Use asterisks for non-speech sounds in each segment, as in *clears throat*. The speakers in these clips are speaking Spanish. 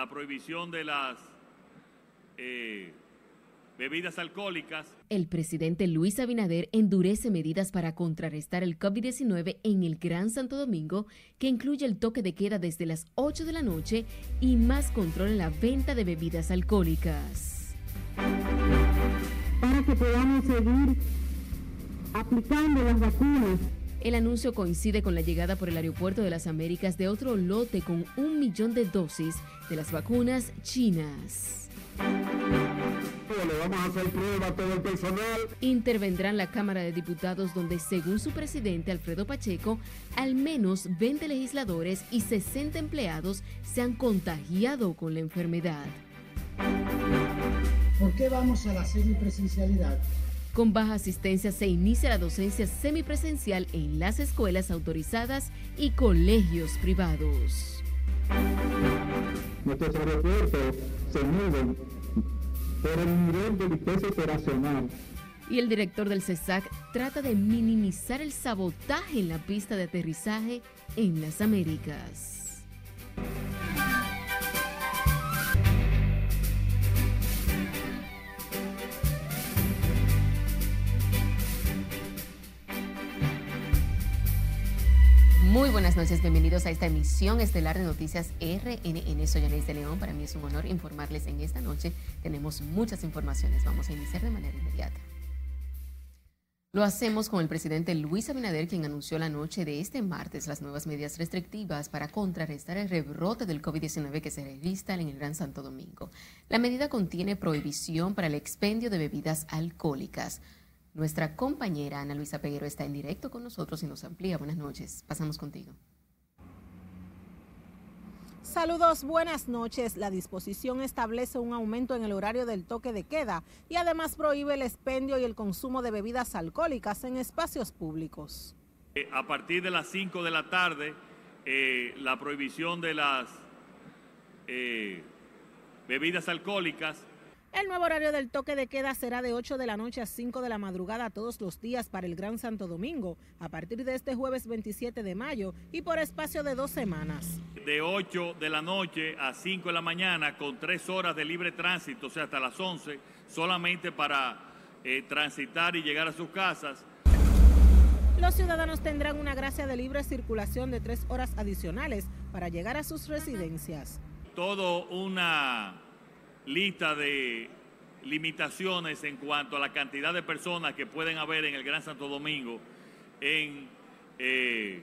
la prohibición de las eh, bebidas alcohólicas. El presidente Luis Abinader endurece medidas para contrarrestar el COVID-19 en el Gran Santo Domingo, que incluye el toque de queda desde las 8 de la noche y más control en la venta de bebidas alcohólicas. Para que podamos seguir aplicando las vacunas. El anuncio coincide con la llegada por el aeropuerto de las Américas de otro lote con un millón de dosis de las vacunas chinas le vamos a hacer prueba a todo el personal. Intervendrá en la Cámara de Diputados donde, según su presidente Alfredo Pacheco, al menos 20 legisladores y 60 empleados se han contagiado con la enfermedad. ¿Por qué vamos a la semipresencialidad? Con baja asistencia se inicia la docencia semipresencial en las escuelas autorizadas y colegios privados. Nuestros aeropuertos se mueven por el nivel de licencia operacional. Y el director del CESAC trata de minimizar el sabotaje en la pista de aterrizaje en las Américas. Muy buenas noches, bienvenidos a esta emisión estelar de Noticias RNN. Soy Anés de León. Para mí es un honor informarles en esta noche. Tenemos muchas informaciones. Vamos a iniciar de manera inmediata. Lo hacemos con el presidente Luis Abinader, quien anunció la noche de este martes las nuevas medidas restrictivas para contrarrestar el rebrote del COVID-19 que se registra en el Gran Santo Domingo. La medida contiene prohibición para el expendio de bebidas alcohólicas nuestra compañera Ana Luisa Peguero está en directo con nosotros y nos amplía. Buenas noches. Pasamos contigo. Saludos, buenas noches. La disposición establece un aumento en el horario del toque de queda y además prohíbe el expendio y el consumo de bebidas alcohólicas en espacios públicos. Eh, a partir de las 5 de la tarde, eh, la prohibición de las eh, bebidas alcohólicas el nuevo horario del toque de queda será de 8 de la noche a 5 de la madrugada todos los días para el Gran Santo Domingo, a partir de este jueves 27 de mayo y por espacio de dos semanas. De 8 de la noche a 5 de la mañana con tres horas de libre tránsito, o sea, hasta las 11, solamente para eh, transitar y llegar a sus casas. Los ciudadanos tendrán una gracia de libre circulación de tres horas adicionales para llegar a sus residencias. Todo una lista de limitaciones en cuanto a la cantidad de personas que pueden haber en el Gran Santo Domingo en, eh,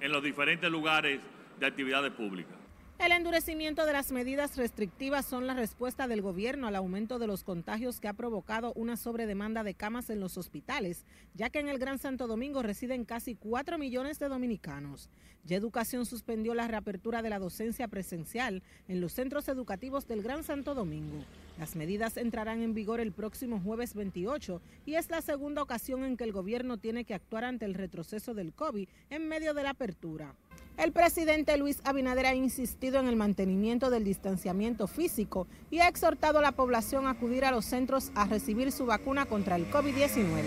en los diferentes lugares de actividades públicas. El endurecimiento de las medidas restrictivas son la respuesta del gobierno al aumento de los contagios que ha provocado una sobredemanda de camas en los hospitales, ya que en el Gran Santo Domingo residen casi 4 millones de dominicanos. Ya Educación suspendió la reapertura de la docencia presencial en los centros educativos del Gran Santo Domingo. Las medidas entrarán en vigor el próximo jueves 28 y es la segunda ocasión en que el gobierno tiene que actuar ante el retroceso del COVID en medio de la apertura. El presidente Luis Abinader ha insistido en el mantenimiento del distanciamiento físico y ha exhortado a la población a acudir a los centros a recibir su vacuna contra el COVID-19.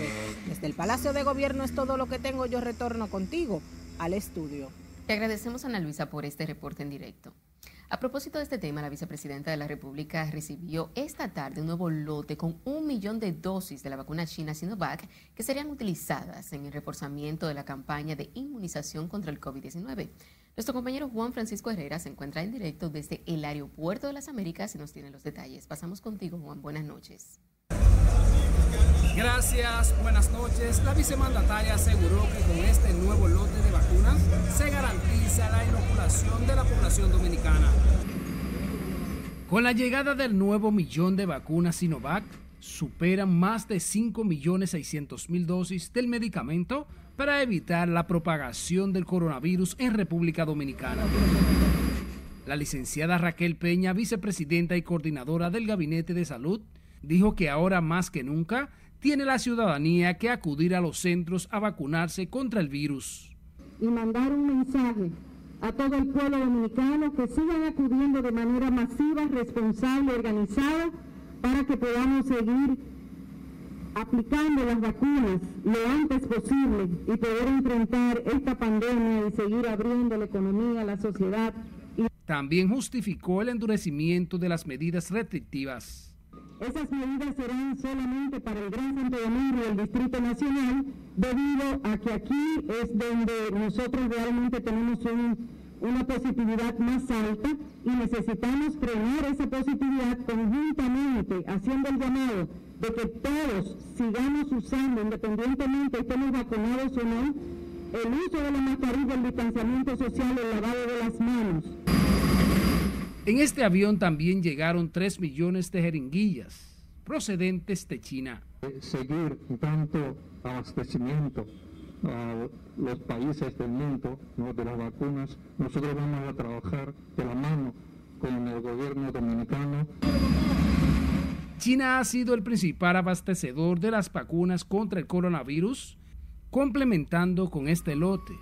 Desde el Palacio de Gobierno es todo lo que tengo. Yo retorno contigo al estudio. Te agradecemos, Ana Luisa, por este reporte en directo. A propósito de este tema, la vicepresidenta de la República recibió esta tarde un nuevo lote con un millón de dosis de la vacuna china Sinovac que serían utilizadas en el reforzamiento de la campaña de inmunización contra el COVID-19. Nuestro compañero Juan Francisco Herrera se encuentra en directo desde el Aeropuerto de las Américas y nos tiene los detalles. Pasamos contigo, Juan. Buenas noches. Gracias, buenas noches. La vicemandataria aseguró que con este nuevo lote de vacunas se garantiza la inoculación de la población dominicana. Con la llegada del nuevo millón de vacunas Sinovac, superan más de 5.600.000 dosis del medicamento para evitar la propagación del coronavirus en República Dominicana. La licenciada Raquel Peña, vicepresidenta y coordinadora del Gabinete de Salud, dijo que ahora más que nunca tiene la ciudadanía que acudir a los centros a vacunarse contra el virus. Y mandar un mensaje a todo el pueblo dominicano que sigan acudiendo de manera masiva, responsable, organizada, para que podamos seguir aplicando las vacunas lo antes posible y poder enfrentar esta pandemia y seguir abriendo la economía, la sociedad También justificó el endurecimiento de las medidas restrictivas. Esas medidas serán solamente para el Gran Santo Domingo y el Distrito Nacional, debido a que aquí es donde nosotros realmente tenemos una positividad más alta y necesitamos frenar esa positividad conjuntamente, haciendo el llamado de que todos sigamos usando, independientemente estemos vacunados o no, el uso de la mascarilla, el distanciamiento social, el lavado de las manos. En este avión también llegaron 3 millones de jeringuillas procedentes de China. Seguir dando abastecimiento a los países del mundo de las vacunas, nosotros vamos a trabajar de la mano con el gobierno dominicano. China ha sido el principal abastecedor de las vacunas contra el coronavirus, complementando con este lote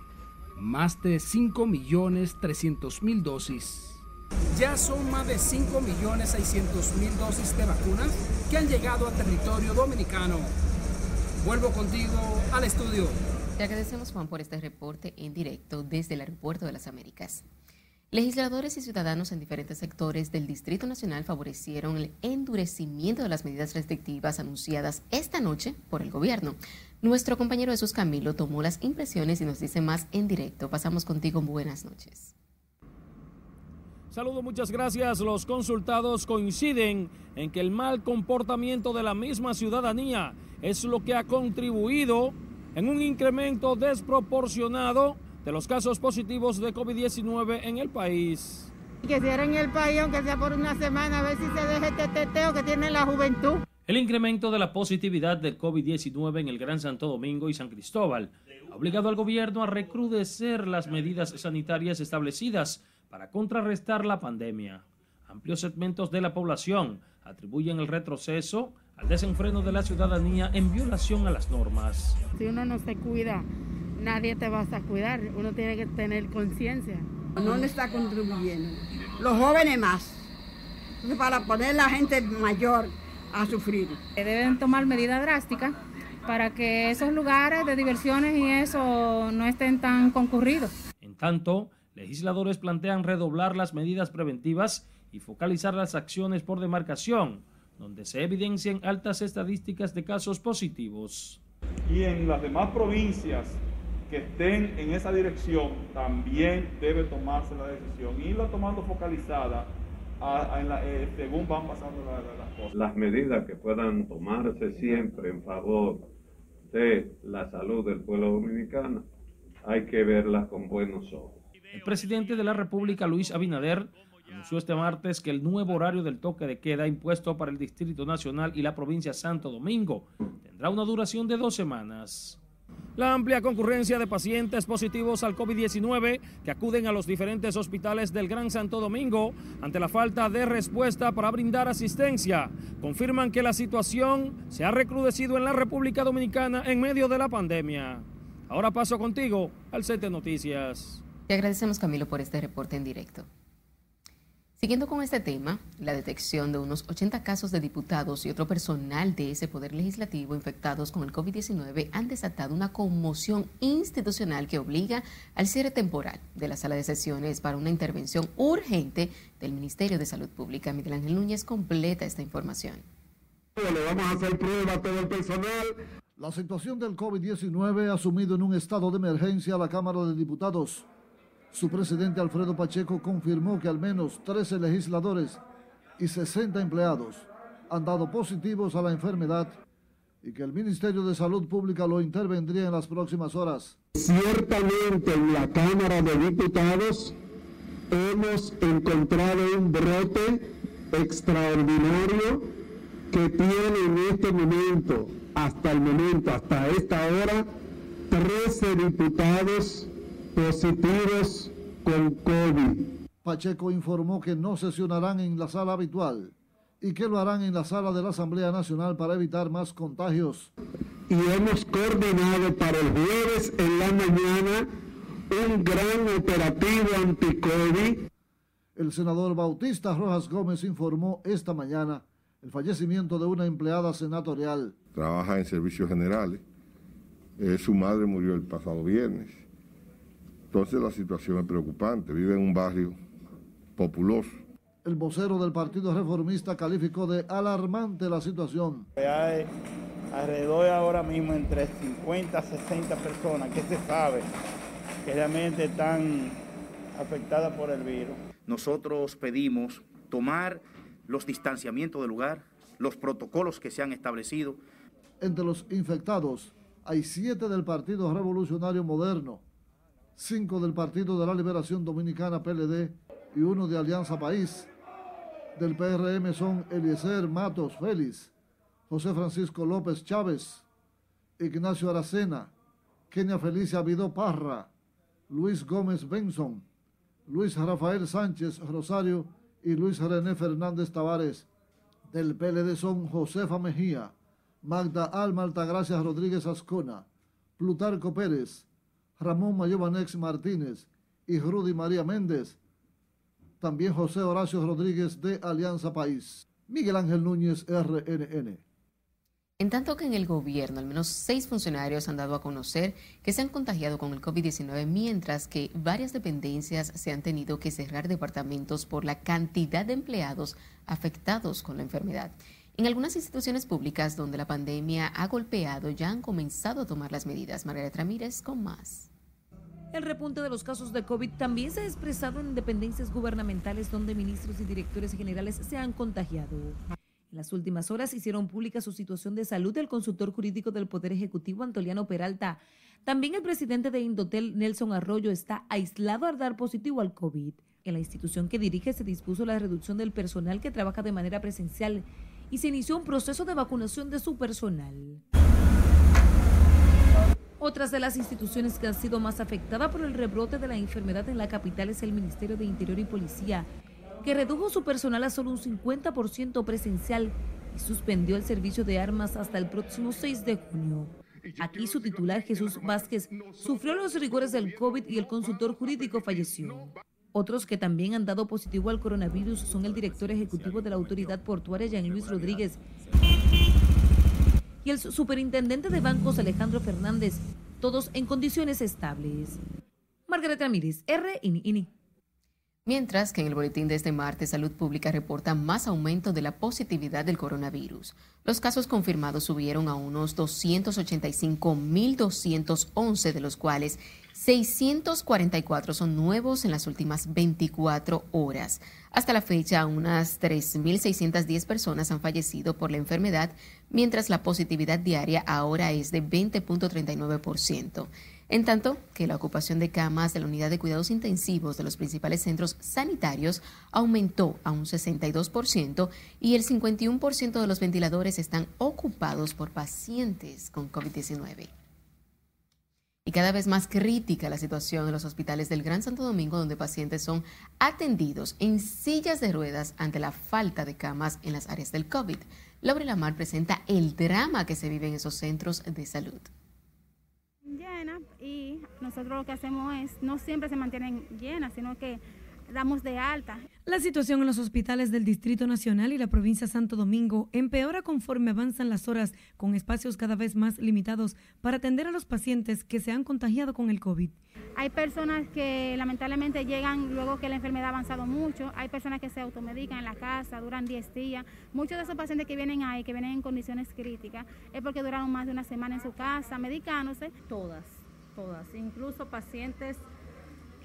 más de 5.300.000 dosis. Ya son más de 5.600.000 dosis de vacunas que han llegado a territorio dominicano. Vuelvo contigo al estudio. Te agradecemos, Juan, por este reporte en directo desde el Aeropuerto de las Américas. Legisladores y ciudadanos en diferentes sectores del Distrito Nacional favorecieron el endurecimiento de las medidas restrictivas anunciadas esta noche por el gobierno. Nuestro compañero Jesús Camilo tomó las impresiones y nos dice más en directo. Pasamos contigo. Buenas noches. Saludo, muchas gracias. Los consultados coinciden en que el mal comportamiento de la misma ciudadanía es lo que ha contribuido en un incremento desproporcionado de los casos positivos de COVID-19 en el país. Que cierren el país, aunque sea por una semana, a ver si se deje este teteo que tiene la juventud. El incremento de la positividad del COVID-19 en el Gran Santo Domingo y San Cristóbal ha obligado al gobierno a recrudecer las medidas sanitarias establecidas para contrarrestar la pandemia. Amplios segmentos de la población atribuyen el retroceso al desenfreno de la ciudadanía en violación a las normas. Si uno no se cuida, nadie te va a cuidar. Uno tiene que tener conciencia. No le está contribuyendo. Los jóvenes más. Para poner la gente mayor a sufrir. Deben tomar medidas drásticas para que esos lugares de diversiones y eso no estén tan concurridos. En tanto, legisladores plantean redoblar las medidas preventivas y focalizar las acciones por demarcación donde se evidencian altas estadísticas de casos positivos. Y en las demás provincias que estén en esa dirección, también debe tomarse la decisión, irla tomando focalizada eh, según van pasando las cosas. Las medidas que puedan tomarse siempre en favor de la salud del pueblo dominicano, hay que verlas con buenos ojos. El presidente de la República, Luis Abinader, anunció este martes que el nuevo horario del toque de queda impuesto para el Distrito Nacional y la provincia Santo Domingo tendrá una duración de dos semanas. La amplia concurrencia de pacientes positivos al COVID-19 que acuden a los diferentes hospitales del Gran Santo Domingo ante la falta de respuesta para brindar asistencia confirman que la situación se ha recrudecido en la República Dominicana en medio de la pandemia. Ahora paso contigo al set de noticias. Te agradecemos Camilo por este reporte en directo. Siguiendo con este tema, la detección de unos 80 casos de diputados y otro personal de ese poder legislativo infectados con el COVID-19 han desatado una conmoción institucional que obliga al cierre temporal de la sala de sesiones para una intervención urgente del Ministerio de Salud Pública. Miguel Ángel Núñez completa esta información. Le vamos a hacer prueba a todo el personal. La situación del COVID-19 ha sumido en un estado de emergencia a la Cámara de Diputados su presidente Alfredo Pacheco confirmó que al menos 13 legisladores y 60 empleados han dado positivos a la enfermedad y que el Ministerio de Salud Pública lo intervendría en las próximas horas. Ciertamente en la Cámara de Diputados hemos encontrado un brote extraordinario que tiene en este momento, hasta el momento, hasta esta hora, 13 diputados positivos con COVID. Pacheco informó que no sesionarán en la sala habitual y que lo harán en la sala de la Asamblea Nacional para evitar más contagios. Y hemos coordinado para el jueves en la mañana un gran operativo anti-COVID. El senador Bautista Rojas Gómez informó esta mañana el fallecimiento de una empleada senatorial. Trabaja en servicios generales. Eh, su madre murió el pasado viernes entonces la situación es preocupante. Vive en un barrio populoso. El vocero del Partido Reformista calificó de alarmante la situación. Hay alrededor ahora mismo entre 50 a 60 personas que se sabe que realmente están afectadas por el virus. Nosotros pedimos tomar los distanciamientos del lugar, los protocolos que se han establecido. Entre los infectados hay siete del Partido Revolucionario Moderno, cinco del Partido de la Liberación Dominicana PLD y uno de Alianza País. Del PRM son Eliezer Matos Félix, José Francisco López Chávez, Ignacio Aracena, Kenia Felicia Vidó Parra, Luis Gómez Benson, Luis Rafael Sánchez Rosario y Luis René Fernández Tavares. Del PLD son Josefa Mejía, Magda Alma Altagracia Rodríguez Ascona, Plutarco Pérez, Ramón Mayobanex Martínez y Rudy María Méndez. También José Horacio Rodríguez de Alianza País. Miguel Ángel Núñez, RNN. En tanto que en el gobierno al menos seis funcionarios han dado a conocer que se han contagiado con el COVID-19, mientras que varias dependencias se han tenido que cerrar departamentos por la cantidad de empleados afectados con la enfermedad. En algunas instituciones públicas donde la pandemia ha golpeado ya han comenzado a tomar las medidas. Margarita Ramírez con más. El repunte de los casos de COVID también se ha expresado en dependencias gubernamentales donde ministros y directores generales se han contagiado. En las últimas horas hicieron pública su situación de salud del consultor jurídico del Poder Ejecutivo, Antoliano Peralta. También el presidente de Indotel, Nelson Arroyo, está aislado al dar positivo al COVID. En la institución que dirige se dispuso la reducción del personal que trabaja de manera presencial y se inició un proceso de vacunación de su personal. Otras de las instituciones que han sido más afectadas por el rebrote de la enfermedad en la capital es el Ministerio de Interior y Policía, que redujo su personal a solo un 50% presencial y suspendió el servicio de armas hasta el próximo 6 de junio. Aquí su titular Jesús Vázquez sufrió los rigores del COVID y el consultor jurídico falleció. Otros que también han dado positivo al coronavirus son el director ejecutivo de la autoridad portuaria, Jean Luis Rodríguez, y el superintendente de bancos, Alejandro Fernández, todos en condiciones estables. Margaret Ramírez, RNN. Mientras que en el boletín de este martes, Salud Pública reporta más aumento de la positividad del coronavirus. Los casos confirmados subieron a unos 285.211, de los cuales 644 son nuevos en las últimas 24 horas. Hasta la fecha, unas 3.610 personas han fallecido por la enfermedad, mientras la positividad diaria ahora es de 20.39% en tanto que la ocupación de camas de la unidad de cuidados intensivos de los principales centros sanitarios aumentó a un 62% y el 51% de los ventiladores están ocupados por pacientes con COVID-19. Y cada vez más crítica la situación en los hospitales del Gran Santo Domingo, donde pacientes son atendidos en sillas de ruedas ante la falta de camas en las áreas del COVID. Laura Lamar presenta el drama que se vive en esos centros de salud llena y nosotros lo que hacemos es, no siempre se mantienen llenas, sino que damos de alta. La situación en los hospitales del Distrito Nacional y la provincia de Santo Domingo empeora conforme avanzan las horas, con espacios cada vez más limitados para atender a los pacientes que se han contagiado con el COVID. Hay personas que lamentablemente llegan luego que la enfermedad ha avanzado mucho, hay personas que se automedican en la casa, duran 10 días. Muchos de esos pacientes que vienen ahí, que vienen en condiciones críticas, es porque duraron más de una semana en su casa medicándose. Todas, todas, incluso pacientes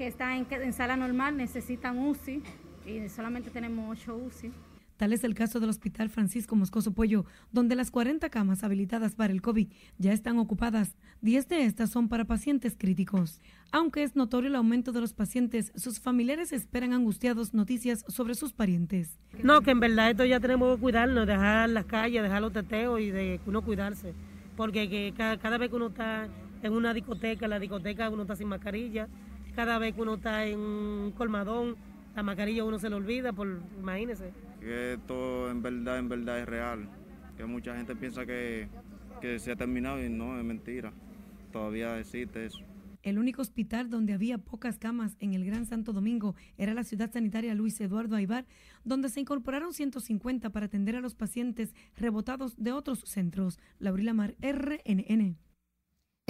que están en, sala normal necesitan UCI y solamente tenemos 8 UCI. Tal es el caso del Hospital Francisco Moscoso Pollo, donde las 40 camas habilitadas para el COVID ya están ocupadas. 10 de estas son para pacientes críticos. Aunque es notorio el aumento de los pacientes, sus familiares esperan angustiados noticias sobre sus parientes. No, que en verdad esto ya tenemos que cuidarnos, dejar las calles, dejar los teteos y de uno cuidarse. Porque cada vez que uno está en una discoteca, la discoteca uno está sin mascarilla cada vez que uno está en un colmadón, la mascarilla uno se le olvida, por, imagínese. Que esto en verdad, en verdad es real, que mucha gente piensa que, que se ha terminado y no, es mentira, todavía existe eso. El único hospital donde había pocas camas en el Gran Santo Domingo era la ciudad sanitaria Luis Eduardo Aibar, donde se incorporaron 150 para atender a los pacientes rebotados de otros centros. Laurila Mar, RNN.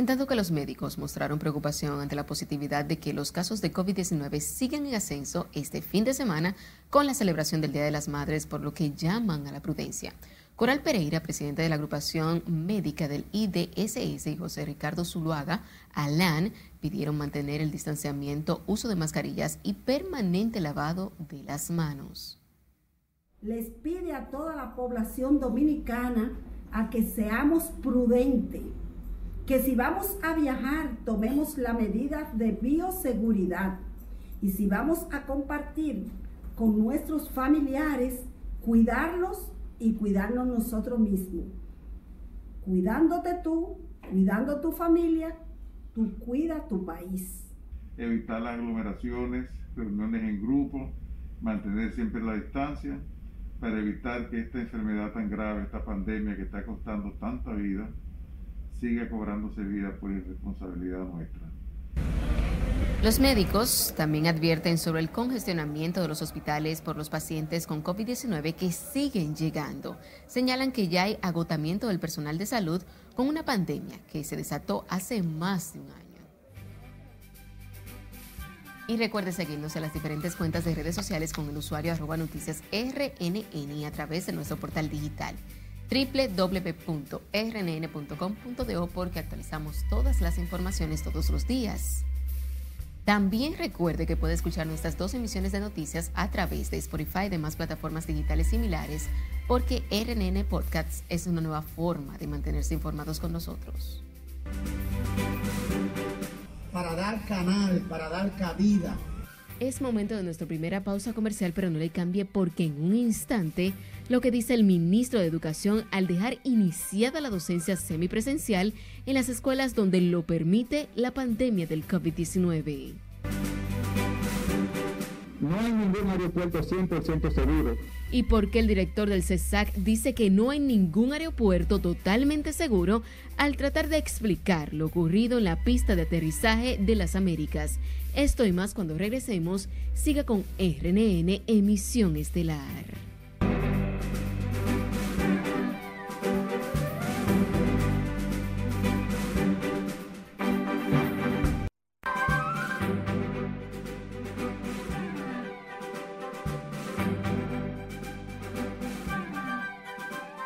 En tanto que los médicos mostraron preocupación ante la positividad de que los casos de COVID-19 sigan en ascenso este fin de semana con la celebración del Día de las Madres, por lo que llaman a la prudencia. Coral Pereira, presidente de la agrupación médica del IDSS, y José Ricardo Zuluaga, ALAN, pidieron mantener el distanciamiento, uso de mascarillas y permanente lavado de las manos. Les pide a toda la población dominicana a que seamos prudentes que si vamos a viajar tomemos la medida de bioseguridad y si vamos a compartir con nuestros familiares, cuidarlos y cuidarnos nosotros mismos. Cuidándote tú, cuidando tu familia, tú cuida tu país. Evitar las aglomeraciones, reuniones en grupo, mantener siempre la distancia para evitar que esta enfermedad tan grave, esta pandemia que está costando tanta vida, siga cobrándose vida por irresponsabilidad nuestra. Los médicos también advierten sobre el congestionamiento de los hospitales por los pacientes con COVID-19 que siguen llegando. Señalan que ya hay agotamiento del personal de salud con una pandemia que se desató hace más de un año. Y recuerde seguirnos en las diferentes cuentas de redes sociales con el usuario arroba noticias RNN a través de nuestro portal digital www.rnn.com.do porque actualizamos todas las informaciones todos los días. También recuerde que puede escuchar nuestras dos emisiones de noticias a través de Spotify y demás plataformas digitales similares porque RNN Podcasts es una nueva forma de mantenerse informados con nosotros. Para dar canal, para dar cabida es momento de nuestra primera pausa comercial, pero no le cambie porque en un instante lo que dice el ministro de Educación al dejar iniciada la docencia semipresencial en las escuelas donde lo permite la pandemia del COVID-19. No hay ningún aeropuerto 100% seguro. Y porque el director del CESAC dice que no hay ningún aeropuerto totalmente seguro al tratar de explicar lo ocurrido en la pista de aterrizaje de las Américas. Esto y más cuando regresemos. Siga con RNN Emisión Estelar.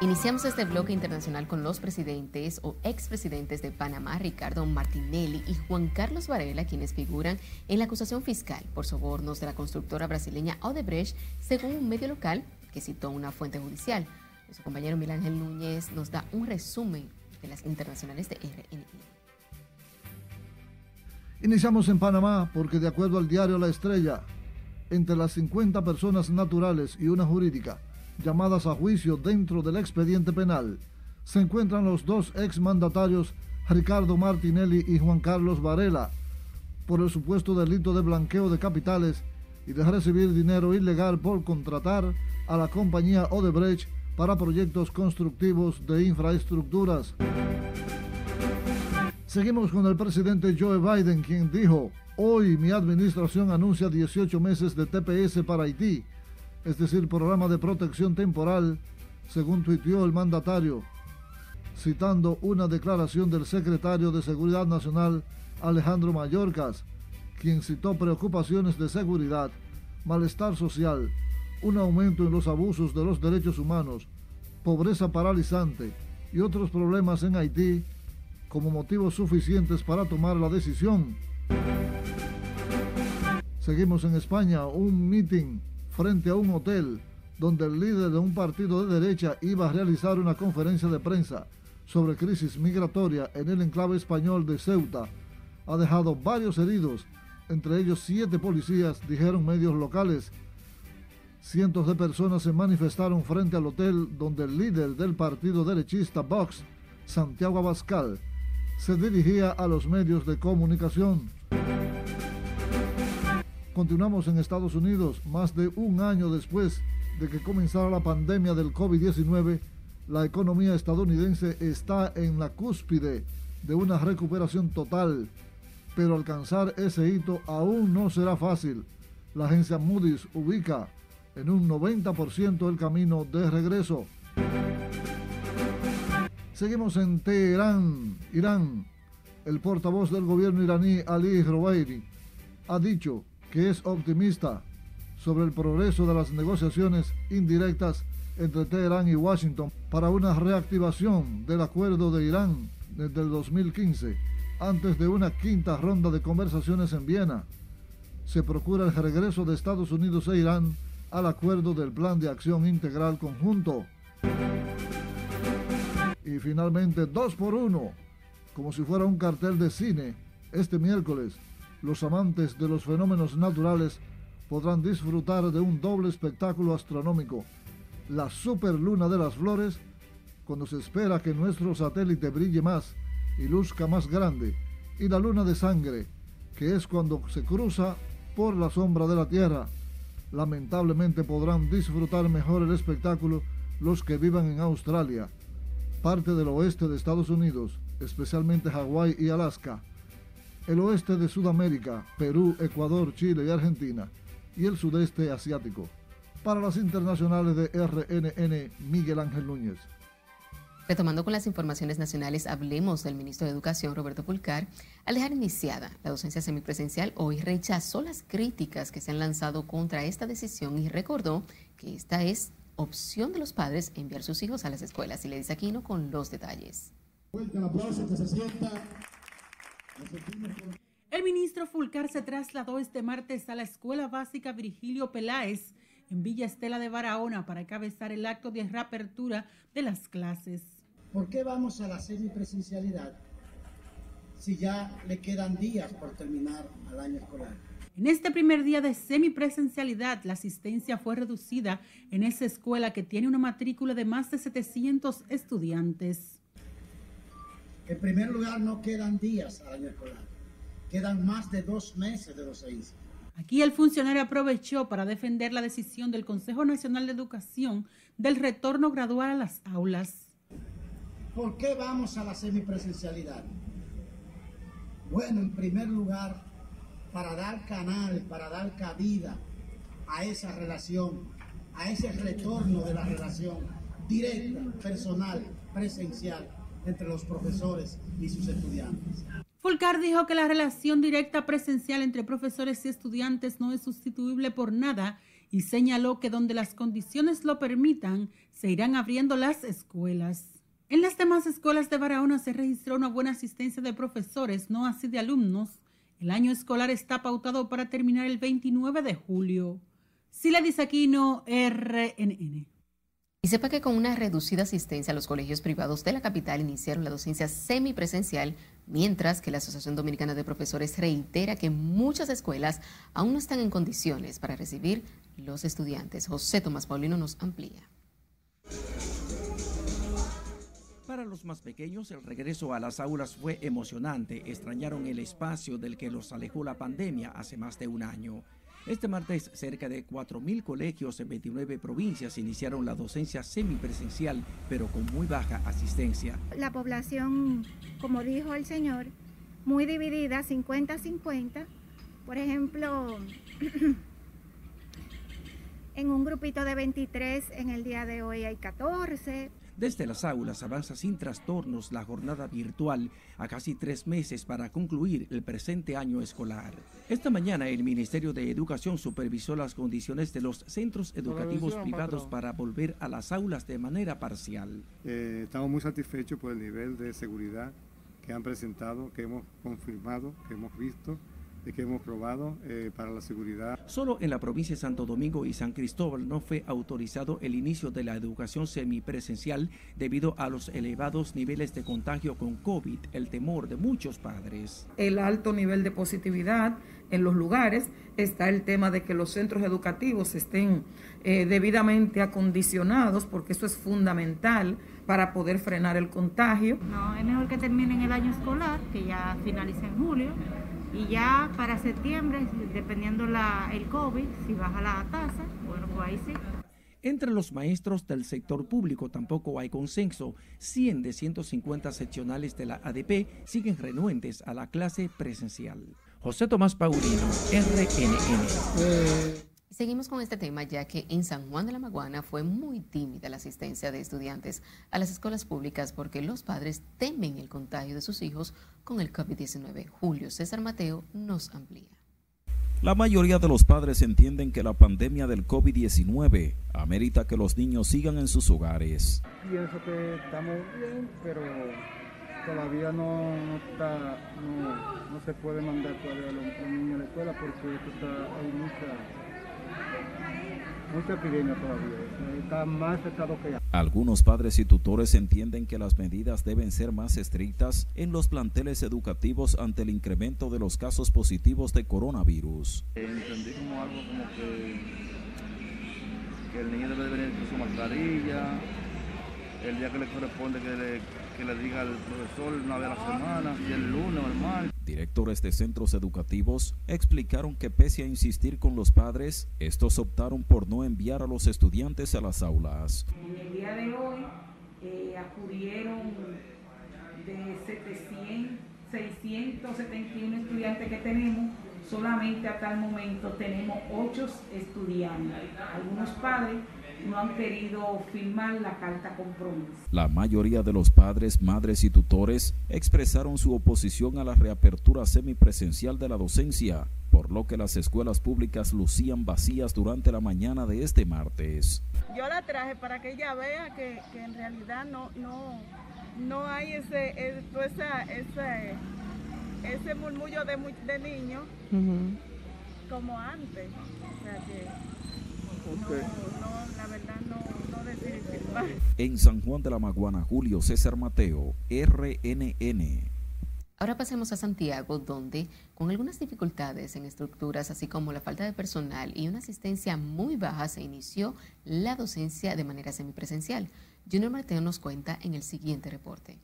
Iniciamos este bloque internacional con los presidentes o expresidentes de Panamá, Ricardo Martinelli y Juan Carlos Varela, quienes figuran en la acusación fiscal por sobornos de la constructora brasileña Odebrecht, según un medio local que citó una fuente judicial. Nuestro compañero Miguel Ángel Núñez nos da un resumen de las internacionales de RNI. Iniciamos en Panamá porque de acuerdo al diario La Estrella, entre las 50 personas naturales y una jurídica, llamadas a juicio dentro del expediente penal, se encuentran los dos exmandatarios Ricardo Martinelli y Juan Carlos Varela por el supuesto delito de blanqueo de capitales y de recibir dinero ilegal por contratar a la compañía Odebrecht para proyectos constructivos de infraestructuras. Seguimos con el presidente Joe Biden, quien dijo, hoy mi administración anuncia 18 meses de TPS para Haití es decir, programa de protección temporal, según tuiteó el mandatario, citando una declaración del secretario de Seguridad Nacional, Alejandro Mayorkas, quien citó preocupaciones de seguridad, malestar social, un aumento en los abusos de los derechos humanos, pobreza paralizante y otros problemas en Haití como motivos suficientes para tomar la decisión. Seguimos en España, un meeting frente a un hotel donde el líder de un partido de derecha iba a realizar una conferencia de prensa sobre crisis migratoria en el enclave español de Ceuta, ha dejado varios heridos, entre ellos siete policías, dijeron medios locales. Cientos de personas se manifestaron frente al hotel donde el líder del partido derechista Vox, Santiago Abascal, se dirigía a los medios de comunicación. Continuamos en Estados Unidos, más de un año después de que comenzara la pandemia del COVID-19, la economía estadounidense está en la cúspide de una recuperación total, pero alcanzar ese hito aún no será fácil. La agencia Moody's ubica en un 90% el camino de regreso. Seguimos en Teherán, Irán. El portavoz del gobierno iraní Ali Rouhaini ha dicho que es optimista sobre el progreso de las negociaciones indirectas entre Teherán y Washington para una reactivación del acuerdo de Irán desde el 2015 antes de una quinta ronda de conversaciones en Viena. Se procura el regreso de Estados Unidos e Irán al acuerdo del Plan de Acción Integral Conjunto. Y finalmente, dos por uno, como si fuera un cartel de cine, este miércoles, los amantes de los fenómenos naturales podrán disfrutar de un doble espectáculo astronómico, la superluna de las flores, cuando se espera que nuestro satélite brille más y luzca más grande, y la luna de sangre, que es cuando se cruza por la sombra de la Tierra. Lamentablemente podrán disfrutar mejor el espectáculo los que vivan en Australia, parte del oeste de Estados Unidos, especialmente Hawái y Alaska, el oeste de Sudamérica, Perú, Ecuador, Chile y Argentina, y el sudeste asiático. Para las internacionales de RNN, Miguel Ángel Núñez. Retomando con las informaciones nacionales, hablemos del ministro de Educación, Roberto Pulcar. Al dejar iniciada la docencia semipresencial, hoy rechazó las críticas que se han lanzado contra esta decisión y recordó que esta es opción de los padres enviar sus hijos a las escuelas. Y le dice Aquino con los detalles. El ministro Fulcar se trasladó este martes a la Escuela Básica Virgilio Peláez en Villa Estela de Barahona para encabezar el acto de reapertura de las clases. ¿Por qué vamos a la semipresencialidad si ya le quedan días por terminar el año escolar? En este primer día de semipresencialidad, la asistencia fue reducida en esa escuela que tiene una matrícula de más de 700 estudiantes. En primer lugar, no quedan días al año escolar, quedan más de dos meses de docencia. Aquí el funcionario aprovechó para defender la decisión del Consejo Nacional de Educación del retorno gradual a las aulas. ¿Por qué vamos a la semipresencialidad? Bueno, en primer lugar, para dar canal, para dar cabida a esa relación, a ese retorno de la relación directa, personal, presencial entre los profesores y sus estudiantes. Fulcar dijo que la relación directa presencial entre profesores y estudiantes no es sustituible por nada y señaló que donde las condiciones lo permitan, se irán abriendo las escuelas. En las demás escuelas de Barahona se registró una buena asistencia de profesores, no así de alumnos. El año escolar está pautado para terminar el 29 de julio. Sila Disaquino, RNN. Y sepa que con una reducida asistencia, los colegios privados de la capital iniciaron la docencia semipresencial, mientras que la Asociación Dominicana de Profesores reitera que muchas escuelas aún no están en condiciones para recibir los estudiantes. José Tomás Paulino nos amplía. Para los más pequeños, el regreso a las aulas fue emocionante. Extrañaron el espacio del que los alejó la pandemia hace más de un año. Este martes, cerca de 4.000 colegios en 29 provincias iniciaron la docencia semipresencial, pero con muy baja asistencia. La población, como dijo el señor, muy dividida, 50-50. Por ejemplo, *clears throat* en un grupito de 23, en el día de hoy hay 14. Desde las aulas avanza sin trastornos la jornada virtual a casi tres meses para concluir el presente año escolar. Esta mañana el Ministerio de Educación supervisó las condiciones de los centros educativos privados para volver a las aulas de manera parcial. Eh, estamos muy satisfechos por el nivel de seguridad que han presentado, que hemos confirmado, que hemos visto de que hemos probado eh, para la seguridad. Solo en la provincia de Santo Domingo y San Cristóbal no fue autorizado el inicio de la educación semipresencial debido a los elevados niveles de contagio con COVID, el temor de muchos padres. El alto nivel de positividad en los lugares, está el tema de que los centros educativos estén eh, debidamente acondicionados, porque eso es fundamental para poder frenar el contagio. No, es mejor que terminen el año escolar, que ya finalice en julio, y ya para septiembre, dependiendo la, el COVID, si baja la tasa, bueno, pues ahí sí. Entre los maestros del sector público tampoco hay consenso. 100 de 150 seccionales de la ADP siguen renuentes a la clase presencial. José Tomás Paulino, RNN. Seguimos con este tema ya que en San Juan de la Maguana fue muy tímida la asistencia de estudiantes a las escuelas públicas porque los padres temen el contagio de sus hijos con el COVID-19. Julio César Mateo nos amplía. La mayoría de los padres entienden que la pandemia del COVID-19 amerita que los niños sigan en sus hogares. Pienso que estamos bien, pero todavía no, no está, no, no, se puede mandar todavía a los, niños a la escuela porque está, hay mucha mucha epidemia todavía, está más afectado que ya. Algunos padres y tutores entienden que las medidas deben ser más estrictas en los planteles educativos ante el incremento de los casos positivos de coronavirus. Entendí como algo como que, que el niño debe venir con su mascarilla, el día que le corresponde que le, que le diga al profesor una vez a la semana, y el lunes o el martes. Directores de centros educativos explicaron que pese a insistir con los padres, estos optaron por no enviar a los estudiantes a las aulas. En el día de hoy eh, acudieron de 700, 671 estudiantes que tenemos, solamente hasta el momento tenemos 8 estudiantes. Algunos padres no han querido firmar la carta compromiso. La mayoría de los padres, madres y tutores expresaron su oposición a la reapertura semipresencial de la docencia, por lo que las escuelas públicas lucían vacías durante la mañana de este martes. Yo la traje para que ella vea que, en realidad no, no, no hay ese, ese, ese murmullo de, de niños como antes. En San Juan de la Maguana, Julio César Mateo, RNN. Ahora pasemos a Santiago, donde con algunas dificultades en estructuras, así como la falta de personal y una asistencia muy baja, se inició la docencia de manera semipresencial. Junior Mateo nos cuenta en el siguiente reporte.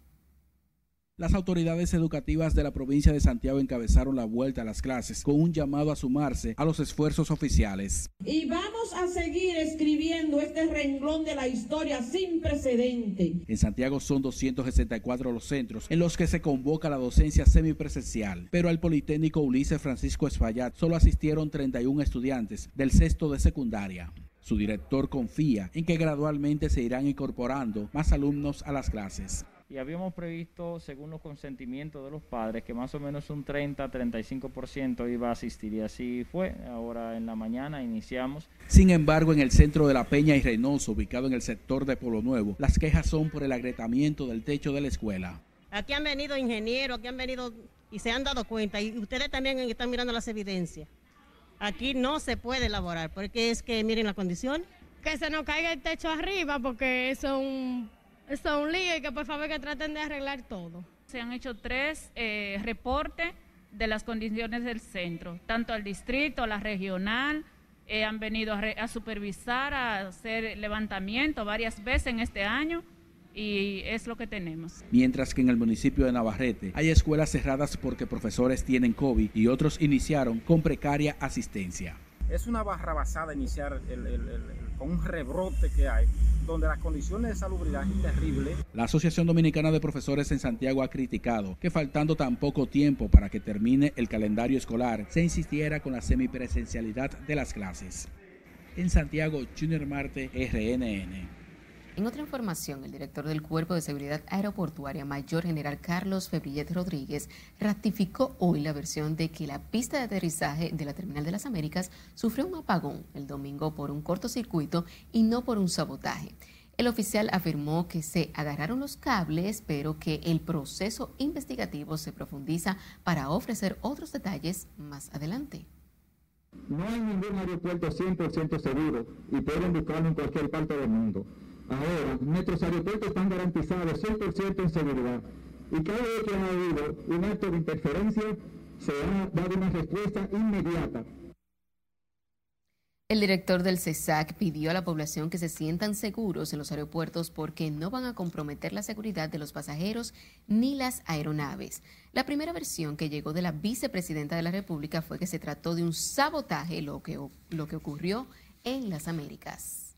Las autoridades educativas de la provincia de Santiago encabezaron la vuelta a las clases con un llamado a sumarse a los esfuerzos oficiales. Y vamos a seguir escribiendo este renglón de la historia sin precedente. En Santiago son 264 los centros en los que se convoca la docencia semipresencial, pero al Politécnico Ulises Francisco Espaillat solo asistieron 31 estudiantes del sexto de secundaria. Su director confía en que gradualmente se irán incorporando más alumnos a las clases y habíamos previsto, según los consentimientos de los padres, que más o menos un 30-35% iba a asistir y así fue. Ahora en la mañana iniciamos. Sin embargo, en el centro de La Peña y Reynoso, ubicado en el sector de Polo Nuevo, las quejas son por el agrietamiento del techo de la escuela. Aquí han venido ingenieros, aquí han venido y se han dado cuenta y ustedes también están mirando las evidencias. Aquí no se puede elaborar porque es que miren la condición. Que se nos caiga el techo arriba porque es un esto es un lío y que por favor que traten de arreglar todo. Se han hecho tres eh, reportes de las condiciones del centro, tanto al distrito, a la regional, eh, han venido a, supervisar, a hacer levantamiento varias veces en este año y es lo que tenemos. Mientras que en el municipio de Navarrete hay escuelas cerradas porque profesores tienen COVID y otros iniciaron con precaria asistencia. Es una barra basada iniciar con un rebrote que hay donde las condiciones de salubridad es terrible. La Asociación Dominicana de Profesores en Santiago ha criticado que faltando tan poco tiempo para que termine el calendario escolar, se insistiera con la semipresencialidad de las clases. En Santiago, Junior Marte, RNN. En otra información, el director del Cuerpo de Seguridad Aeroportuaria, Mayor General Carlos Febrillet Rodríguez, ratificó hoy la versión de que la pista de aterrizaje de la Terminal de las Américas sufrió un apagón el domingo por un cortocircuito y no por un sabotaje. El oficial afirmó que se agarraron los cables, pero que el proceso investigativo se profundiza para ofrecer otros detalles más adelante. No hay ningún aeropuerto 100% seguro y pueden buscarlo en cualquier parte del mundo. Ahora, nuestros aeropuertos están garantizados 100% en seguridad y cada vez que ha habido un acto de interferencia se ha dado una respuesta inmediata. El director del CESAC pidió a la población que se sientan seguros en los aeropuertos porque no van a comprometer la seguridad de los pasajeros ni las aeronaves. La primera versión que llegó de la vicepresidenta de la República fue que se trató de un sabotaje, lo que, lo que ocurrió en las Américas.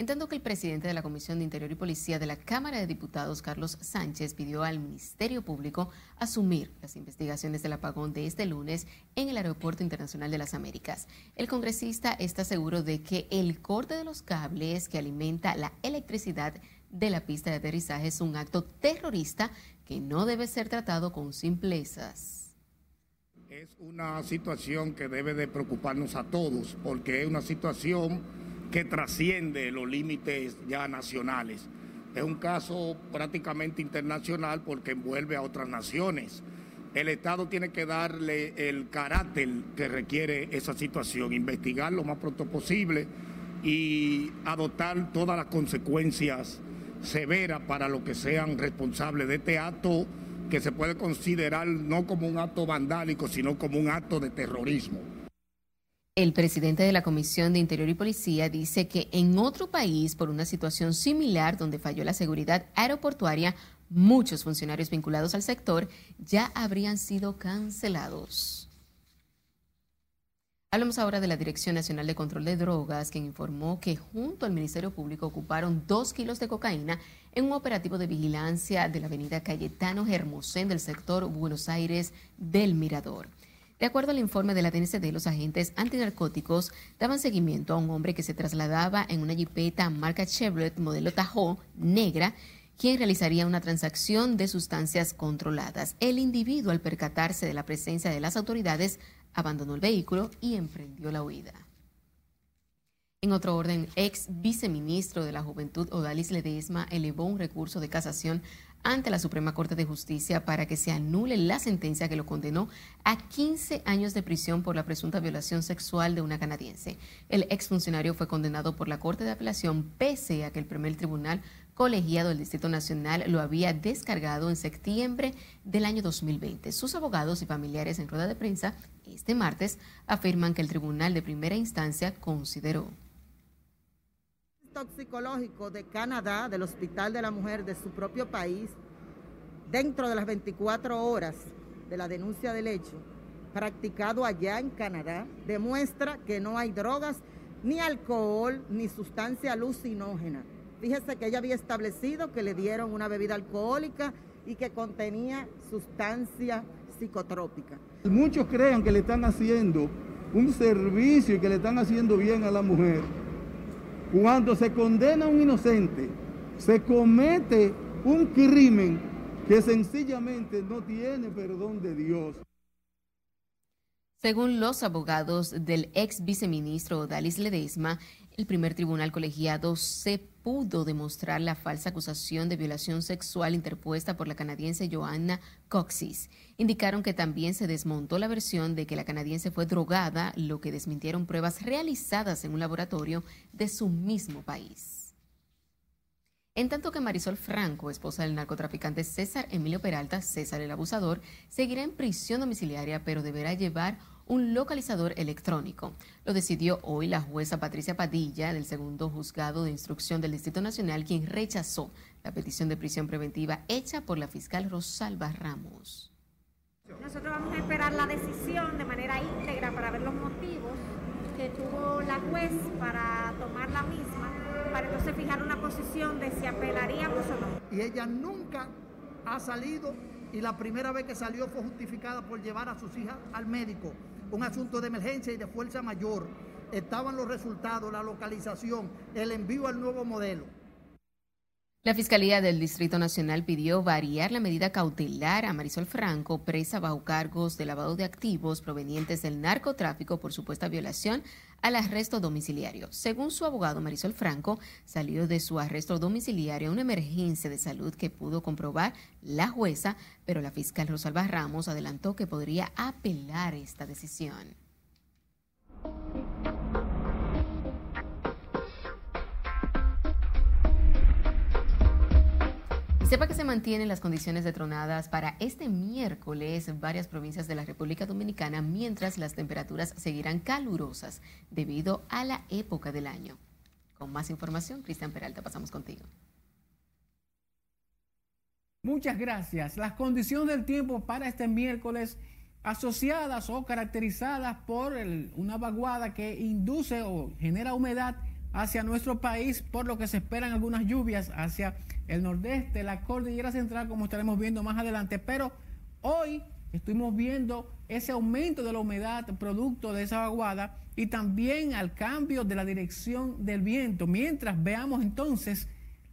En tanto que el presidente de la Comisión de Interior y Policía de la Cámara de Diputados, Carlos Sánchez, pidió al Ministerio Público asumir las investigaciones del apagón de este lunes en el Aeropuerto Internacional de las Américas. El congresista está seguro de que el corte de los cables que alimenta la electricidad de la pista de aterrizaje es un acto terrorista que no debe ser tratado con simplezas. Es una situación que debe de preocuparnos a todos porque es una situación que trasciende los límites ya nacionales. Es un caso prácticamente internacional porque envuelve a otras naciones. El Estado tiene que darle el carácter que requiere esa situación, investigar lo más pronto posible y adoptar todas las consecuencias severas para los que sean responsables de este acto que se puede considerar no como un acto vandálico, sino como un acto de terrorismo. El presidente de la Comisión de Interior y Policía dice que en otro país, por una situación similar donde falló la seguridad aeroportuaria, muchos funcionarios vinculados al sector ya habrían sido cancelados. Hablamos ahora de la Dirección Nacional de Control de Drogas, quien informó que junto al Ministerio Público ocuparon dos kilos de cocaína en un operativo de vigilancia de la avenida Cayetano Hermosén del sector Buenos Aires del Mirador. De acuerdo al informe de la DNCD, los agentes antinarcóticos daban seguimiento a un hombre que se trasladaba en una jipeta marca Chevrolet modelo Tahoe negra, quien realizaría una transacción de sustancias controladas. El individuo, al percatarse de la presencia de las autoridades, abandonó el vehículo y emprendió la huida. En otro orden, ex viceministro de la Juventud Odalis Ledesma elevó un recurso de casación ante la Suprema Corte de Justicia para que se anule la sentencia que lo condenó a 15 años de prisión por la presunta violación sexual de una canadiense. El exfuncionario fue condenado por la Corte de Apelación pese a que el primer tribunal colegiado del Distrito Nacional lo había descargado en septiembre del año 2020. Sus abogados y familiares en rueda de prensa este martes afirman que el tribunal de primera instancia consideró toxicológico de Canadá, del Hospital de la Mujer de su propio país, dentro de las 24 horas de la denuncia del hecho, practicado allá en Canadá, demuestra que no hay drogas, ni alcohol, ni sustancia alucinógena. Fíjese que ella había establecido que le dieron una bebida alcohólica y que contenía sustancia psicotrópica. Muchos creen que le están haciendo un servicio y que le están haciendo bien a la mujer cuando se condena a un inocente, se comete un crimen que sencillamente no tiene perdón de Dios. Según los abogados del ex viceministro Dalis Ledesma, el primer tribunal colegiado se pudo demostrar la falsa acusación de violación sexual interpuesta por la canadiense Joanna Coxis. Indicaron que también se desmontó la versión de que la canadiense fue drogada, lo que desmintieron pruebas realizadas en un laboratorio de su mismo país. En tanto que Marisol Franco, esposa del narcotraficante César Emilio Peralta, César el abusador, seguirá en prisión domiciliaria, pero deberá llevar un localizador electrónico. Lo decidió hoy la jueza Patricia Padilla del segundo juzgado de instrucción del Distrito Nacional, quien rechazó la petición de prisión preventiva hecha por la fiscal Rosalba Ramos. Nosotros vamos a esperar la decisión de manera íntegra para ver los motivos que tuvo la juez para tomar la misma, para entonces fijar una posición de si apelaríamos o no. Y ella nunca ha salido y la primera vez que salió fue justificada por llevar a sus hijas al médico un asunto de emergencia y de fuerza mayor. Estaban los resultados, la localización, el envío al nuevo modelo. La Fiscalía del Distrito Nacional pidió variar la medida cautelar a Marisol Franco, presa bajo cargos de lavado de activos provenientes del narcotráfico por supuesta violación al arresto domiciliario. Según su abogado Marisol Franco, salió de su arresto domiciliario una emergencia de salud que pudo comprobar la jueza, pero la fiscal Rosalba Ramos adelantó que podría apelar esta decisión. Sepa que se mantienen las condiciones detronadas para este miércoles en varias provincias de la República Dominicana, mientras las temperaturas seguirán calurosas debido a la época del año. Con más información, Cristian Peralta, pasamos contigo. Muchas gracias. Las condiciones del tiempo para este miércoles asociadas o caracterizadas por una vaguada que induce o genera humedad hacia nuestro país, por lo que se esperan algunas lluvias hacia el nordeste, la cordillera central, como estaremos viendo más adelante. Pero hoy estuvimos viendo ese aumento de la humedad producto de esa vaguada y también al cambio de la dirección del viento. Mientras veamos entonces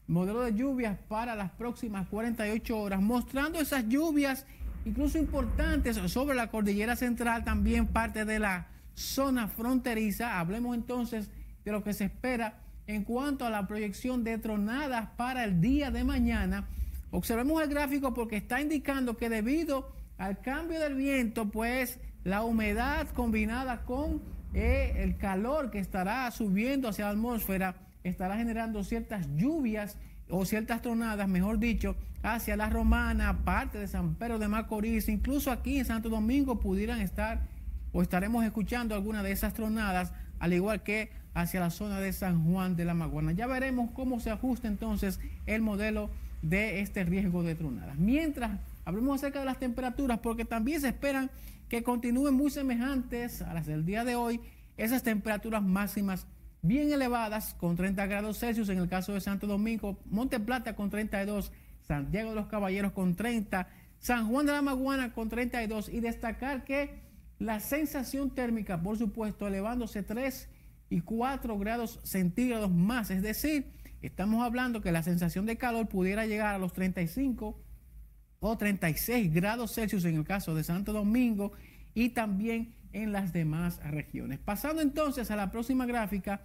modelo de lluvias para las próximas 48 horas, mostrando esas lluvias incluso importantes sobre la cordillera central, también parte de la zona fronteriza. Hablemos entonces de lo que se espera en cuanto a la proyección de tronadas para el día de mañana. Observemos el gráfico porque está indicando que debido al cambio del viento, pues la humedad combinada con eh, el calor que estará subiendo hacia la atmósfera estará generando ciertas lluvias o ciertas tronadas, mejor dicho, hacia la Romana, parte de San Pedro de Macorís, incluso aquí en Santo Domingo pudieran estar o estaremos escuchando alguna de esas tronadas, al igual que hacia la zona de San Juan de la Maguana. Ya veremos cómo se ajusta entonces el modelo de este riesgo de tronadas. Mientras hablemos acerca de las temperaturas, porque también se esperan que continúen muy semejantes a las del día de hoy, esas temperaturas máximas bien elevadas, con 30 grados Celsius en el caso de Santo Domingo, Monte Plata con 32, Santiago de los Caballeros con 30, San Juan de la Maguana con 32 y destacar que la sensación térmica, por supuesto, elevándose 3 y 4 grados centígrados más, es decir, estamos hablando que la sensación de calor pudiera llegar a los 35 o 36 grados Celsius en el caso de Santo Domingo y también en las demás regiones. Pasando entonces a la próxima gráfica,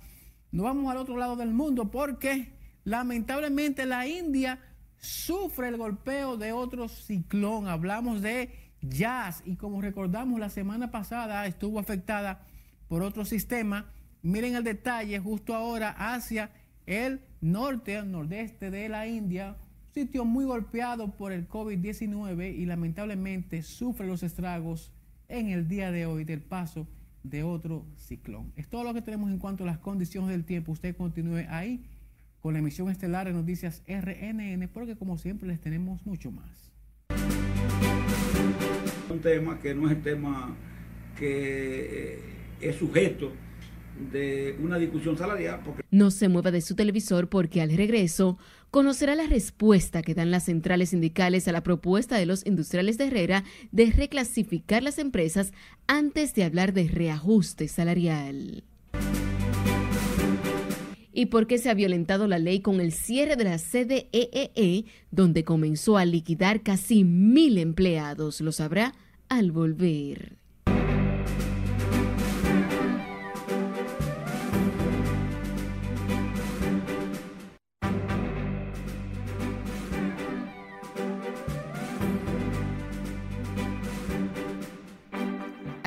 nos vamos al otro lado del mundo porque lamentablemente la India sufre el golpeo de otro ciclón. Hablamos de Jazz y como recordamos la semana pasada estuvo afectada por otro sistema. Miren el detalle justo ahora hacia el norte, el nordeste de la India, sitio muy golpeado por el COVID-19 y lamentablemente sufre los estragos en el día de hoy del paso de otro ciclón. Es todo lo que tenemos en cuanto a las condiciones del tiempo. Usted continúe ahí con la emisión estelar de Noticias RNN, porque como siempre les tenemos mucho más. Un tema que no es el tema que eh, es sujeto de una discusión salarial. No se mueva de su televisor porque al regreso conocerá la respuesta que dan las centrales sindicales a la propuesta de los industriales de Herrera de reclasificar las empresas antes de hablar de reajuste salarial. ¿Y por qué se ha violentado la ley con el cierre de la sede EEE, donde comenzó a liquidar casi mil empleados? Lo sabrá al volver.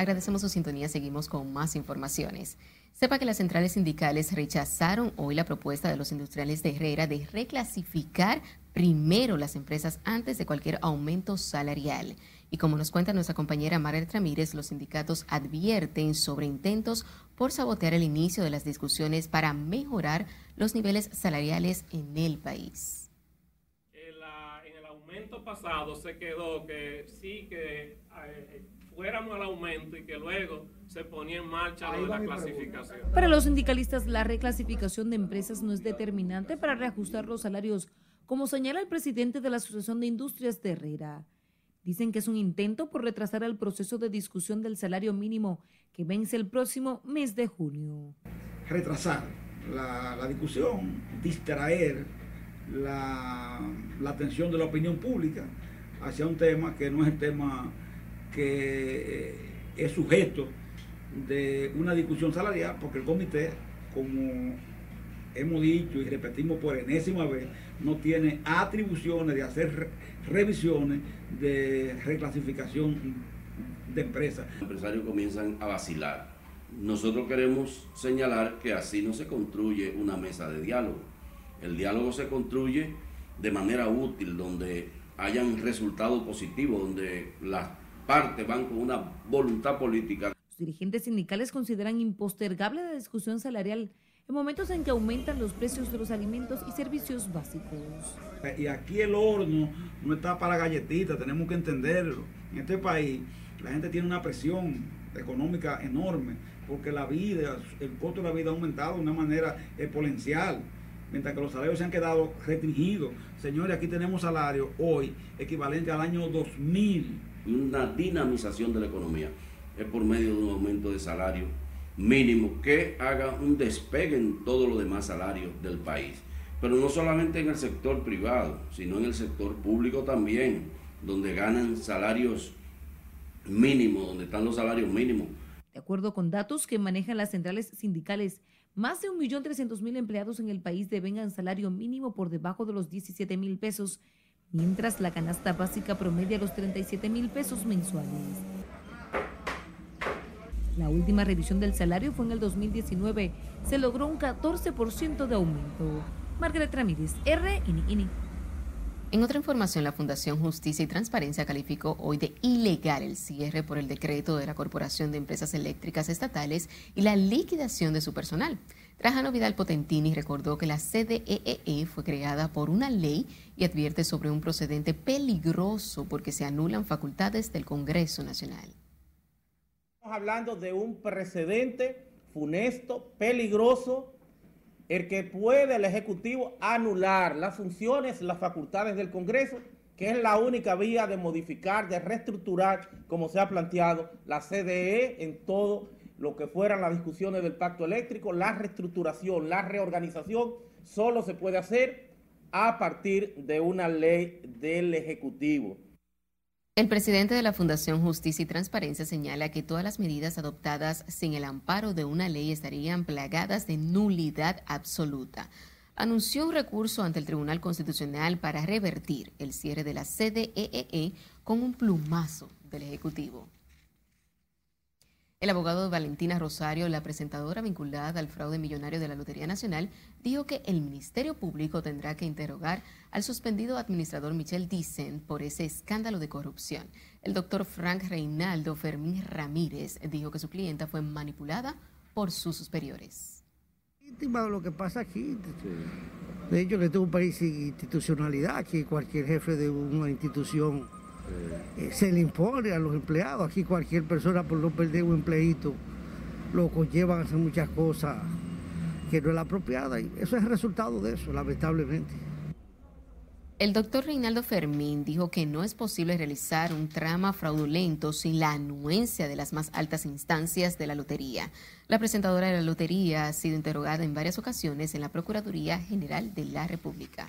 Agradecemos su sintonía. Seguimos con más informaciones. Sepa que las centrales sindicales rechazaron hoy la propuesta de los industriales de Herrera de reclasificar primero las empresas antes de cualquier aumento salarial. Y como nos cuenta nuestra compañera Margaret Ramírez, los sindicatos advierten sobre intentos por sabotear el inicio de las discusiones para mejorar los niveles salariales en el país. En, el aumento pasado se quedó que sí que eh, fuéramos al aumento y que luego se ponía en marcha lo de la clasificación. Para los sindicalistas, la reclasificación de empresas no es determinante para reajustar los salarios, como señala el presidente de la Asociación de Industrias de Herrera. Dicen que es un intento por retrasar el proceso de discusión del salario mínimo que vence el próximo mes de junio. Retrasar la, la discusión, distraer la, la atención de la opinión pública hacia un tema que no es el tema que eh, es sujeto de una discusión salarial, porque el comité, como hemos dicho y repetimos por enésima vez, no tiene atribuciones de hacer revisiones de reclasificación de empresas. Los empresarios comienzan a vacilar. Nosotros queremos señalar que así no se construye una mesa de diálogo. El diálogo se construye de manera útil, donde hayan resultados positivos, donde las parte van con una voluntad política. Los dirigentes sindicales consideran impostergable la discusión salarial en momentos en que aumentan los precios de los alimentos y servicios básicos. Y aquí el horno no está para galletitas, tenemos que entenderlo. En este país la gente tiene una presión económica enorme, porque la vida, el costo de la vida ha aumentado de una manera exponencial, mientras que los salarios se han quedado restringidos. Señores, aquí tenemos salarios hoy equivalente al año 2000. Una dinamización de la economía es por medio de un aumento de salario mínimo que haga un despegue en todos los demás salarios del país. Pero no solamente en el sector privado, sino en el sector público también, donde ganan salarios mínimos, donde están los salarios mínimos. De acuerdo con datos que manejan las centrales sindicales, más de 1.300.000 empleados en el país devengan salario mínimo por debajo de los 17 mil pesos, mientras la canasta básica promedia los 37 mil pesos mensuales. La última revisión del salario fue en el 2019. Se logró un 14% de aumento. Margaret Ramírez, RNN. En otra información, la Fundación Justicia y Transparencia calificó hoy de ilegal el cierre por el decreto de la Corporación de Empresas Eléctricas Estatales y la liquidación de su personal. Trajano Vidal Potentini recordó que la CDEE e fue creada por una ley y advierte sobre un procedente peligroso porque se anulan facultades del Congreso Nacional. Estamos hablando de un precedente funesto, peligroso, el que puede el Ejecutivo anular las funciones, las facultades del Congreso, que es la única vía de modificar, de reestructurar, como se ha planteado, la CDE en todo lo que fueran las discusiones del pacto eléctrico, la reestructuración, la reorganización, solo se puede hacer a partir de una ley del Ejecutivo. El presidente de la Fundación Justicia y Transparencia señala que todas las medidas adoptadas sin el amparo de una ley estarían plagadas de nulidad absoluta. Anunció un recurso ante el Tribunal Constitucional para revertir el cierre de la CDEE e con un plumazo del Ejecutivo. El abogado de Valentina Rosario, la presentadora vinculada al fraude millonario de la Lotería Nacional, dijo que el Ministerio Público tendrá que interrogar al suspendido administrador Michel Dicen por ese escándalo de corrupción. El doctor Frank Reinaldo Fermín Ramírez dijo que su clienta fue manipulada por sus superiores. Lo que pasa aquí, de hecho que este es un país sin institucionalidad, que cualquier jefe de una institución eh, se le impone a los empleados. Aquí cualquier persona por no perder un empleito lo conllevan a hacer muchas cosas que no es la apropiada. Y eso es el resultado de eso, lamentablemente. El doctor Reinaldo Fermín dijo que no es posible realizar un trama fraudulento sin la anuencia de las más altas instancias de la lotería. La presentadora de la lotería ha sido interrogada en varias ocasiones en la Procuraduría General de la República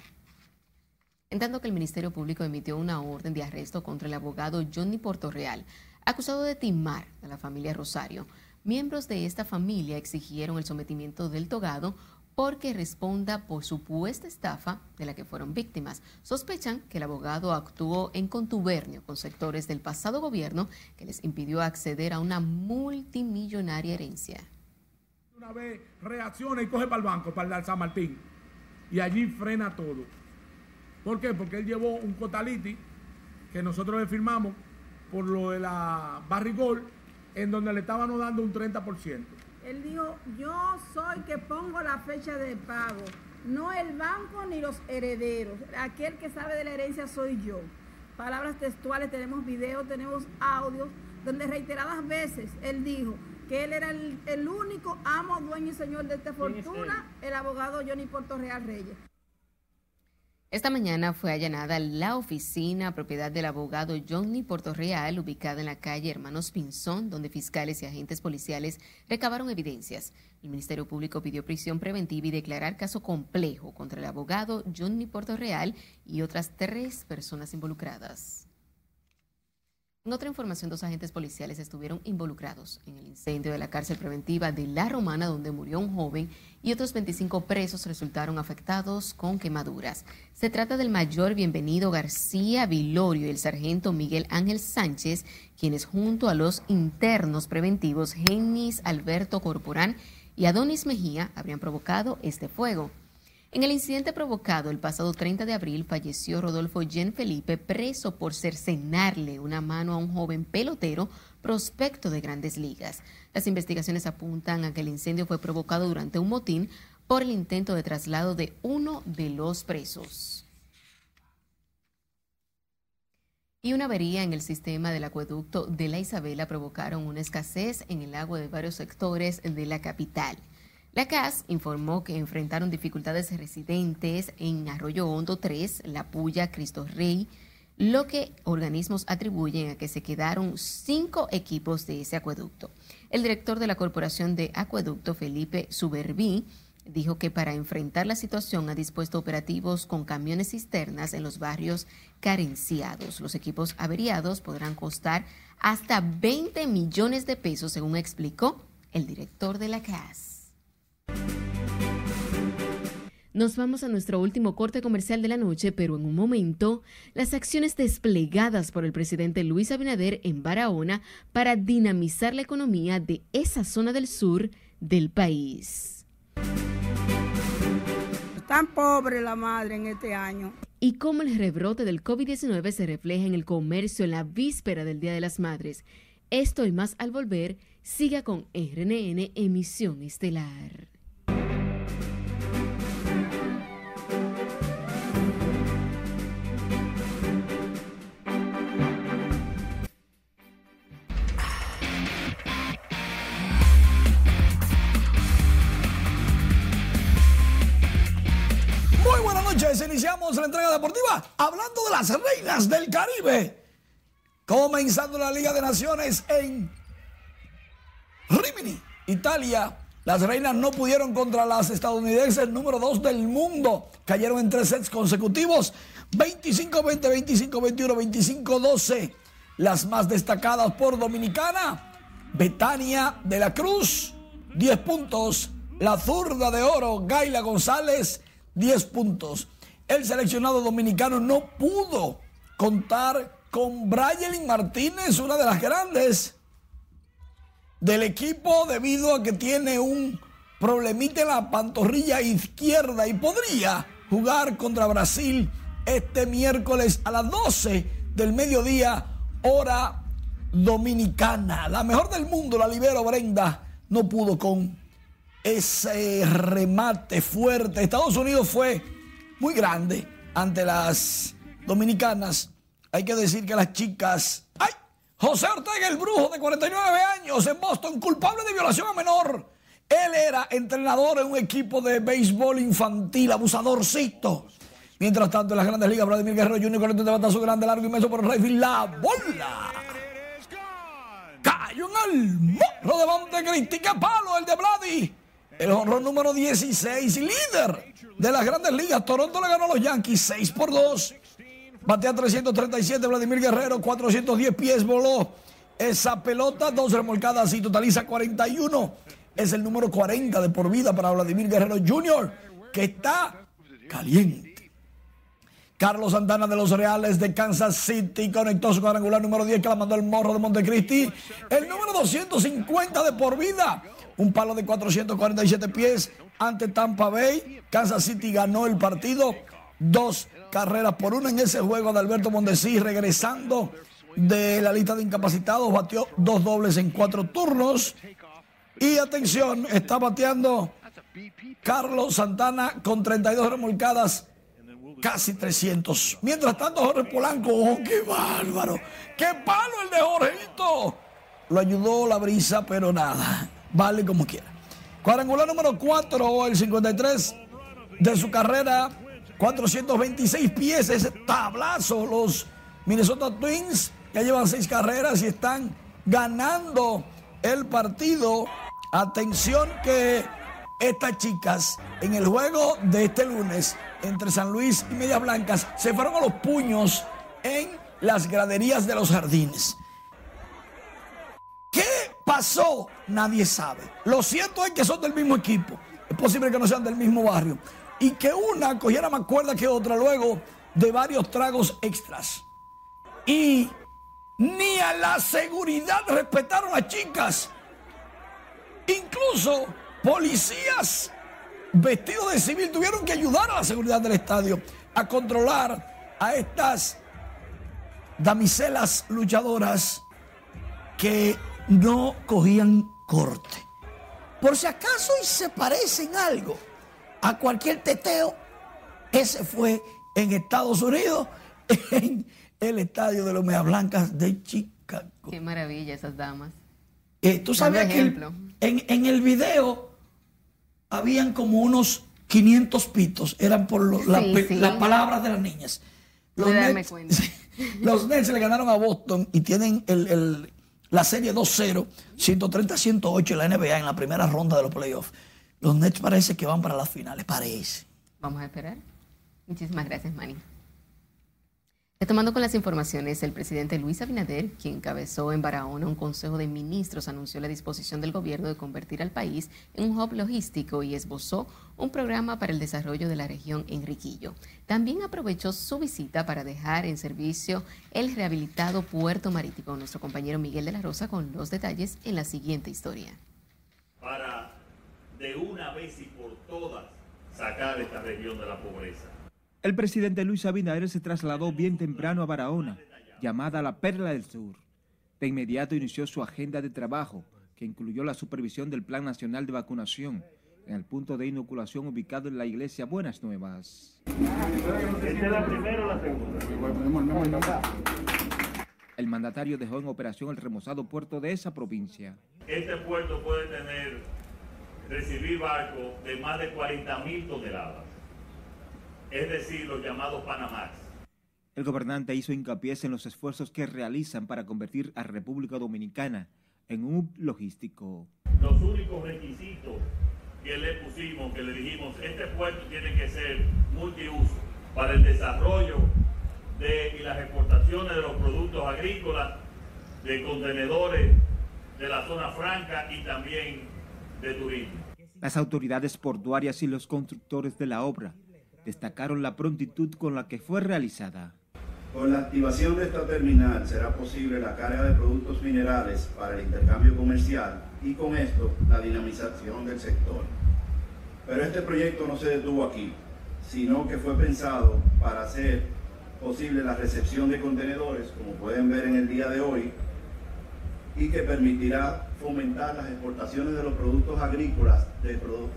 en tanto que el Ministerio Público emitió una orden de arresto contra el abogado Johnny Portorreal, acusado de timar a la familia Rosario. Miembros de esta familia exigieron el sometimiento del togado porque responda por supuesta estafa de la que fueron víctimas. Sospechan que el abogado actuó en contubernio con sectores del pasado gobierno que les impidió acceder a una multimillonaria herencia. Una vez reacciona y coge para el banco, para el San Martín, y allí frena todo. ¿Por qué? Porque él llevó un Cotaliti que nosotros le firmamos por lo de la Barrigol, en donde le estaban dando un 30%. Él dijo, yo soy que pongo la fecha de pago, no el banco ni los herederos. Aquel que sabe de la herencia soy yo. Palabras textuales, tenemos videos, tenemos audios, donde reiteradas veces él dijo que él era el, el único amo, dueño y señor de esta fortuna, el abogado Johnny Puerto Real Reyes. Esta mañana fue allanada la oficina propiedad del abogado Johnny Portorreal, ubicada en la calle Hermanos Pinzón, donde fiscales y agentes policiales recabaron evidencias. El Ministerio Público pidió prisión preventiva y declarar caso complejo contra el abogado Johnny Portorreal y otras tres personas involucradas. En otra información, dos agentes policiales estuvieron involucrados en el incendio de la cárcel preventiva de La Romana, donde murió un joven, y otros 25 presos resultaron afectados con quemaduras. Se trata del mayor Bienvenido García Vilorio y el sargento Miguel Ángel Sánchez, quienes junto a los internos preventivos Genis Alberto Corporán y Adonis Mejía habrían provocado este fuego. En el incidente provocado el pasado 30 de abril falleció Rodolfo Jen Felipe preso por cercenarle una mano a un joven pelotero prospecto de grandes ligas. Las investigaciones apuntan a que el incendio fue provocado durante un motín por el intento de traslado de uno de los presos. y una avería en el sistema del acueducto de la Isabela provocaron una escasez en el agua de varios sectores de la capital. La CAS informó que enfrentaron dificultades residentes en Arroyo Hondo 3, La Puya, Cristo Rey, lo que organismos atribuyen a que se quedaron cinco equipos de ese acueducto. El director de la Corporación de Acueducto, Felipe Suberví, dijo que para enfrentar la situación ha dispuesto operativos con camiones cisternas en los barrios carenciados. Los equipos averiados podrán costar hasta 20 millones de pesos, según explicó el director de la CAS. Nos vamos a nuestro último corte comercial de la noche, pero en un momento, las acciones desplegadas por el presidente Luis Abinader en Barahona para dinamizar la economía de esa zona del sur del país. Tan pobre la madre en este año. Y cómo el rebrote del COVID-19 se refleja en el comercio en la víspera del Día de las Madres. Esto y más al volver, siga con RNN Emisión Estelar. Noches, iniciamos la entrega deportiva hablando de las reinas del Caribe. Comenzando la Liga de Naciones en Rimini, Italia. Las reinas no pudieron contra las estadounidenses número 2 del mundo. Cayeron en tres sets consecutivos. 25-20, 25-21, 25-12. Las más destacadas por Dominicana. Betania de la Cruz, 10 puntos. La zurda de oro, Gaila González, 10 puntos. El seleccionado dominicano no pudo contar con Brayelin Martínez, una de las grandes del equipo, debido a que tiene un problemita en la pantorrilla izquierda y podría jugar contra Brasil este miércoles a las 12 del mediodía, hora dominicana. La mejor del mundo, la libero Brenda, no pudo con ese remate fuerte. Estados Unidos fue muy grande ante las dominicanas. Hay que decir que las chicas... ¡Ay! José Ortega, el brujo de 49 años en Boston, culpable de violación a menor. Él era entrenador en un equipo de béisbol infantil, abusadorcito. Mientras tanto, en las grandes ligas, Vladimir Guerrero Jr. con el batazo grande, largo, inmenso por el rifle. La bola. Cayó en el morro de Montecristi. ¡Qué palo el de Vladi! El honrón número 16, líder de las grandes ligas. Toronto le ganó a los Yankees 6 por 2. Batea 337 Vladimir Guerrero, 410 pies voló. Esa pelota, dos remolcadas y totaliza 41. Es el número 40 de por vida para Vladimir Guerrero Jr., que está caliente. Carlos Santana de los Reales de Kansas City conectó su cuadrangular número 10 que la mandó el morro de Montecristi. El número 250 de por vida. Un palo de 447 pies ante Tampa Bay. Kansas City ganó el partido. Dos carreras por una en ese juego de Alberto Mondesí regresando de la lista de incapacitados. Batió dos dobles en cuatro turnos. Y atención, está bateando Carlos Santana con 32 remolcadas casi 300. Mientras tanto, Jorge Polanco, oh, qué bárbaro, qué palo el de Jorgito. Lo ayudó la brisa, pero nada, vale como quiera. Cuadrangular número 4, el 53 de su carrera, 426 pies, ese tablazo. Los Minnesota Twins ya llevan seis carreras y están ganando el partido. Atención que estas chicas en el juego de este lunes entre San Luis y Medias Blancas se fueron a los puños en las graderías de los jardines. ¿Qué pasó? Nadie sabe. Lo cierto es que son del mismo equipo. Es posible que no sean del mismo barrio. Y que una cogiera más cuerda que otra luego de varios tragos extras. Y ni a la seguridad respetaron a chicas. Incluso policías vestidos de civil tuvieron que ayudar a la seguridad del estadio a controlar a estas damiselas luchadoras que no cogían corte. Por si acaso y se parecen algo a cualquier teteo, ese fue en Estados Unidos, *laughs* en el estadio de los Meas Blancas de Chicago. Qué maravilla esas damas. Eh, Tú sabes que el- en, en el video habían como unos 500 pitos, eran por lo- la Sí, pe- sí. las palabras de las niñas. Los Nets, cuenta. *laughs* los Nets le ganaron a Boston y tienen el- el- la serie 2-0, 130-108 en la NBA en la primera ronda de los playoffs. Los Nets parece que van para las finales, parece. Vamos a esperar. Muchísimas gracias, Manny. Retomando con las informaciones, el presidente Luis Abinader, quien encabezó en Barahona un consejo de ministros, anunció la disposición del gobierno de convertir al país en un hub logístico y esbozó un programa para el desarrollo de la región Enriquillo. También aprovechó su visita para dejar en servicio el rehabilitado puerto marítimo. Nuestro compañero Miguel de la Rosa con los detalles en la siguiente historia. para de una vez y por todas sacar esta región de la pobreza. El presidente Luis Abinader se trasladó bien temprano a Barahona, llamada la Perla del Sur. De inmediato inició su agenda de trabajo, que incluyó la supervisión del Plan Nacional de Vacunación, en el punto de inoculación ubicado en la iglesia Buenas Nuevas. ¿Esta es la primera o la segunda? El mandatario dejó en operación el remozado puerto de esa provincia. Este puerto puede tener, recibir barcos de más de 40 mil toneladas, es decir, los llamados Panamax. El gobernante hizo hincapié en los esfuerzos que realizan para convertir a República Dominicana en un logístico. Los únicos requisitos que le pusimos, que le dijimos, este puerto tiene que ser multiuso para el desarrollo de, y las exportaciones de los productos agrícolas, de contenedores de la zona franca y también de turismo. Las autoridades portuarias y los constructores de la obra destacaron la prontitud con la que fue realizada. Con la activación de esta terminal será posible la carga de productos minerales para el intercambio comercial y con esto la dinamización del sector. Pero este proyecto no se detuvo aquí, sino que fue pensado para hacer posible la recepción de contenedores, como pueden ver en el día de hoy, y que permitirá fomentar las exportaciones de los productos agrícolas de,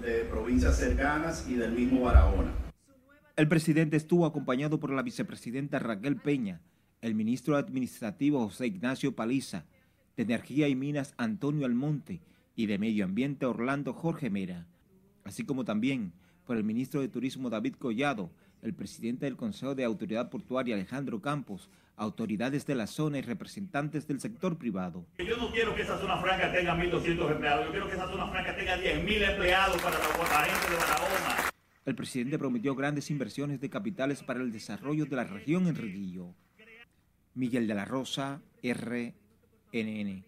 de provincias cercanas y del mismo Barahona. El presidente estuvo acompañado por la vicepresidenta Raquel Peña, el ministro administrativo José Ignacio Paliza, de Energía y Minas Antonio Almonte y de Medio Ambiente Orlando Jorge Mera, así como también por el ministro de Turismo David Collado, el presidente del Consejo de Autoridad Portuaria Alejandro Campos, autoridades de la zona y representantes del sector privado. Yo no quiero que esa zona franca tenga 1.200 empleados, yo quiero que esa zona franca tenga 10.000 empleados para la, gente de Barahona. El presidente prometió grandes inversiones de capitales para el desarrollo de la región en Riguillo. Miguel de la Rosa, RNN.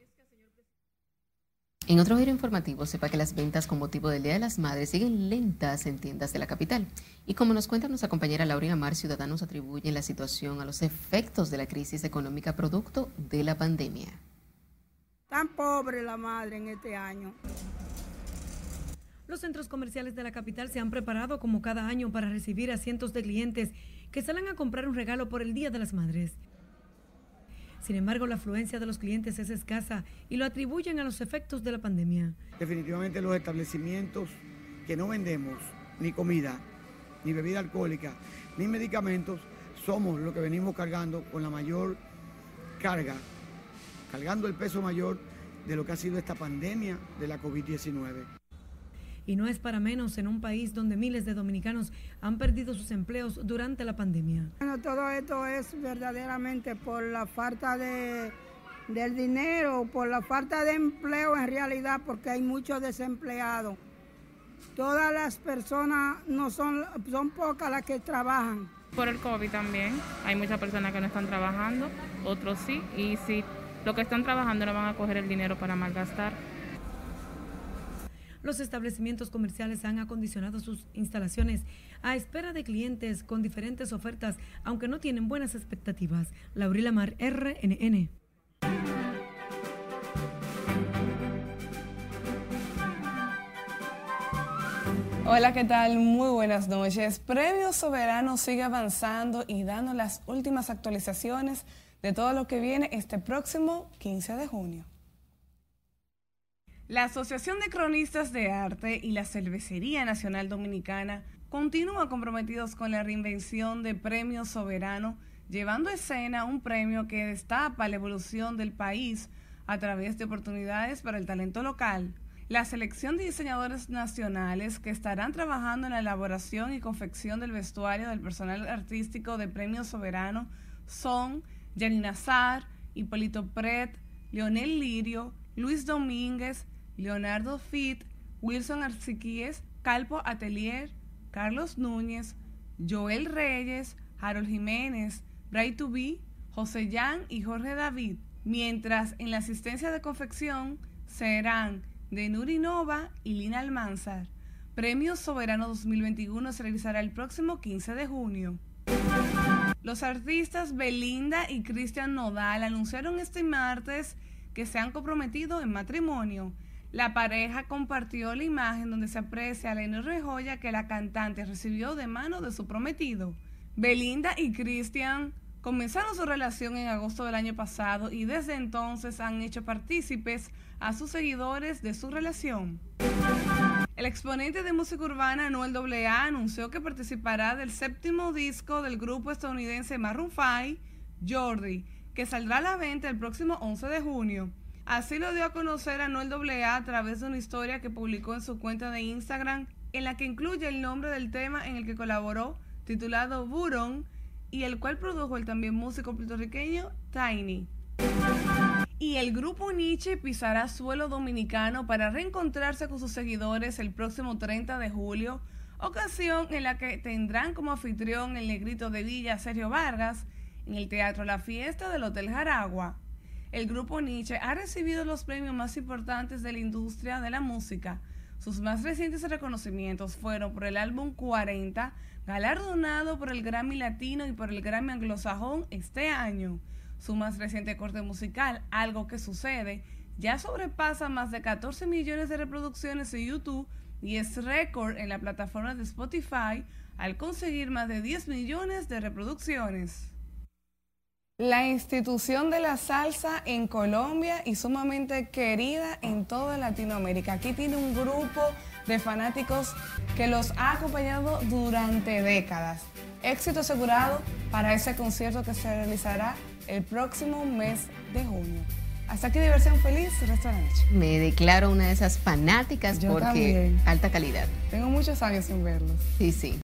En otro giro informativo, sepa que las ventas con motivo del Día de las Madres siguen lentas en tiendas de la capital. Y como nos cuenta nuestra compañera Laurina Mar, ciudadanos atribuyen la situación a los efectos de la crisis económica producto de la pandemia. Tan pobre la madre en este año. Los centros comerciales de la capital se han preparado como cada año para recibir a cientos de clientes que salen a comprar un regalo por el Día de las Madres. Sin embargo, la afluencia de los clientes es escasa y lo atribuyen a los efectos de la pandemia. Definitivamente los establecimientos que no vendemos ni comida, ni bebida alcohólica, ni medicamentos, somos los que venimos cargando con la mayor carga, cargando el peso mayor de lo que ha sido esta pandemia de la COVID-19. Y no es para menos en un país donde miles de dominicanos han perdido sus empleos durante la pandemia. Bueno, todo esto es verdaderamente por la falta de, del dinero, por la falta de empleo en realidad, porque hay muchos desempleados. Todas las personas no son, son pocas las que trabajan. Por el COVID también, hay muchas personas que no están trabajando, otros sí, y si los que están trabajando no van a coger el dinero para malgastar. Los establecimientos comerciales han acondicionado sus instalaciones a espera de clientes con diferentes ofertas, aunque no tienen buenas expectativas. Laurila Mar, RNN. Hola, ¿qué tal? Muy buenas noches. Premio Soberano sigue avanzando y dando las últimas actualizaciones de todo lo que viene este próximo 15 de junio. La Asociación de Cronistas de Arte y la Cervecería Nacional Dominicana continúan comprometidos con la reinvención de Premio Soberano llevando a escena un premio que destapa la evolución del país a través de oportunidades para el talento local. La selección de diseñadores nacionales que estarán trabajando en la elaboración y confección del vestuario del personal artístico de Premio Soberano son Janina Nazar, Hipólito Pret, Leonel Lirio, Luis Domínguez, Leonardo Fit, Wilson Arciquíes, Calpo Atelier, Carlos Núñez, Joel Reyes, Harold Jiménez, Bray Tubí, José Jan y Jorge David, mientras en la asistencia de confección serán de Nuri Nova y Lina Almanzar. Premio Soberano 2021 se realizará el próximo 15 de junio. Los artistas Belinda y Cristian Nodal anunciaron este martes que se han comprometido en matrimonio. La pareja compartió la imagen donde se aprecia la enorme joya que la cantante recibió de mano de su prometido. Belinda y Cristian comenzaron su relación en agosto del año pasado y desde entonces han hecho partícipes a sus seguidores de su relación. El exponente de música urbana Noel AA anunció que participará del séptimo disco del grupo estadounidense Maroon 5, Jordi, que saldrá a la venta el próximo 11 de junio. Así lo dio a conocer a Noel AA a través de una historia que publicó en su cuenta de Instagram, en la que incluye el nombre del tema en el que colaboró, titulado Buron, y el cual produjo el también músico puertorriqueño Tiny. Y el grupo Nietzsche pisará suelo dominicano para reencontrarse con sus seguidores el próximo 30 de julio, ocasión en la que tendrán como anfitrión el negrito de Villa Sergio Vargas en el Teatro La Fiesta del Hotel Jaragua. El grupo Nietzsche ha recibido los premios más importantes de la industria de la música. Sus más recientes reconocimientos fueron por el álbum 40, galardonado por el Grammy Latino y por el Grammy Anglosajón este año. Su más reciente corte musical, Algo que sucede, ya sobrepasa más de 14 millones de reproducciones en YouTube y es récord en la plataforma de Spotify al conseguir más de 10 millones de reproducciones. La institución de la salsa en Colombia y sumamente querida en toda Latinoamérica. Aquí tiene un grupo de fanáticos que los ha acompañado durante décadas. Éxito asegurado para ese concierto que se realizará el próximo mes de junio. Hasta aquí diversión feliz, noche. Me declaro una de esas fanáticas porque alta calidad. Tengo muchos años sin verlos. Sí, sí.